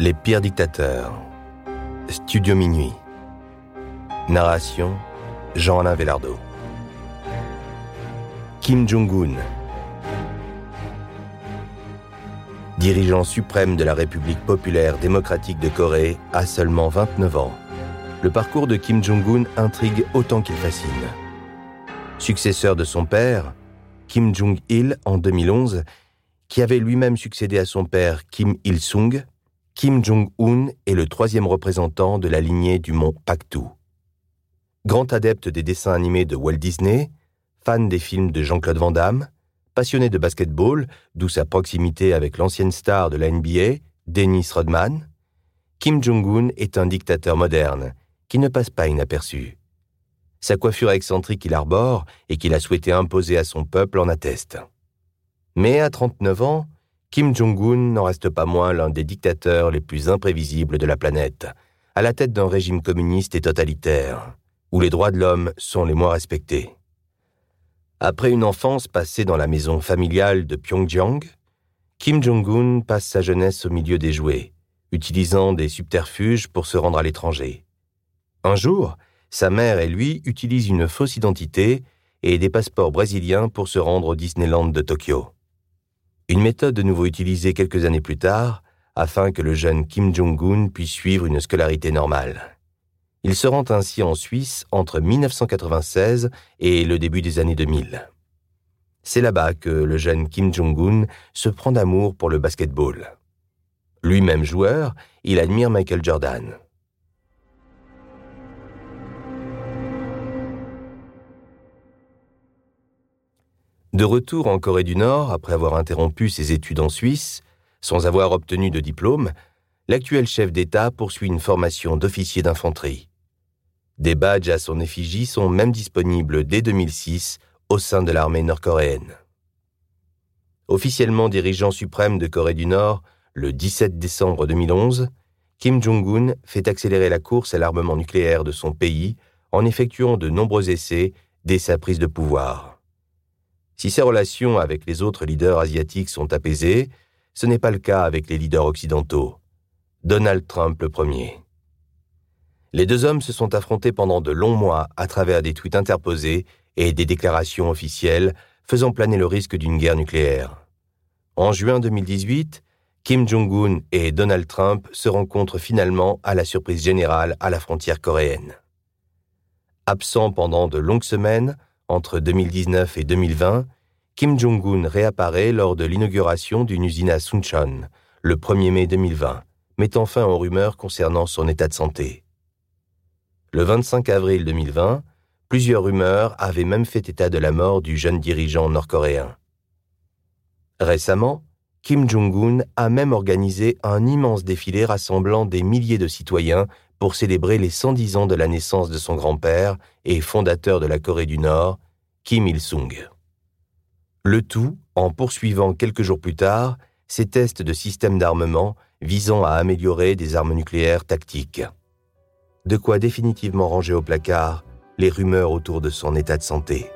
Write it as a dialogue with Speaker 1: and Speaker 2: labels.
Speaker 1: Les pires dictateurs. Studio Minuit. Narration Jean-Alain Velardo. Kim Jong-un. Dirigeant suprême de la République populaire démocratique de Corée à seulement 29 ans. Le parcours de Kim Jong-un intrigue autant qu'il fascine. Successeur de son père, Kim Jong-il en 2011, qui avait lui-même succédé à son père Kim Il-sung, Kim Jong-un est le troisième représentant de la lignée du mont Paktu. Grand adepte des dessins animés de Walt Disney, fan des films de Jean-Claude Van Damme, passionné de basketball, d'où sa proximité avec l'ancienne star de la NBA, Dennis Rodman, Kim Jong-un est un dictateur moderne qui ne passe pas inaperçu. Sa coiffure excentrique qu'il arbore et qu'il a souhaité imposer à son peuple en atteste. Mais à 39 ans, Kim Jong-un n'en reste pas moins l'un des dictateurs les plus imprévisibles de la planète, à la tête d'un régime communiste et totalitaire, où les droits de l'homme sont les moins respectés. Après une enfance passée dans la maison familiale de Pyongyang, Kim Jong-un passe sa jeunesse au milieu des jouets, utilisant des subterfuges pour se rendre à l'étranger. Un jour, sa mère et lui utilisent une fausse identité et des passeports brésiliens pour se rendre au Disneyland de Tokyo. Une méthode de nouveau utilisée quelques années plus tard afin que le jeune Kim Jong-un puisse suivre une scolarité normale. Il se rend ainsi en Suisse entre 1996 et le début des années 2000. C'est là-bas que le jeune Kim Jong-un se prend d'amour pour le basketball. Lui-même joueur, il admire Michael Jordan. De retour en Corée du Nord, après avoir interrompu ses études en Suisse, sans avoir obtenu de diplôme, l'actuel chef d'État poursuit une formation d'officier d'infanterie. Des badges à son effigie sont même disponibles dès 2006 au sein de l'armée nord-coréenne. Officiellement dirigeant suprême de Corée du Nord, le 17 décembre 2011, Kim Jong-un fait accélérer la course à l'armement nucléaire de son pays en effectuant de nombreux essais dès sa prise de pouvoir. Si ses relations avec les autres leaders asiatiques sont apaisées, ce n'est pas le cas avec les leaders occidentaux. Donald Trump le premier. Les deux hommes se sont affrontés pendant de longs mois à travers des tweets interposés et des déclarations officielles faisant planer le risque d'une guerre nucléaire. En juin 2018, Kim Jong-un et Donald Trump se rencontrent finalement à la surprise générale à la frontière coréenne. Absent pendant de longues semaines, entre 2019 et 2020, Kim Jong-un réapparaît lors de l'inauguration d'une usine à Suncheon, le 1er mai 2020, mettant fin aux rumeurs concernant son état de santé. Le 25 avril 2020, plusieurs rumeurs avaient même fait état de la mort du jeune dirigeant nord-coréen. Récemment, Kim Jong-un a même organisé un immense défilé rassemblant des milliers de citoyens pour célébrer les 110 ans de la naissance de son grand-père et fondateur de la Corée du Nord, Kim Il-sung. Le tout en poursuivant quelques jours plus tard ses tests de systèmes d'armement visant à améliorer des armes nucléaires tactiques. De quoi définitivement ranger au placard les rumeurs autour de son état de santé.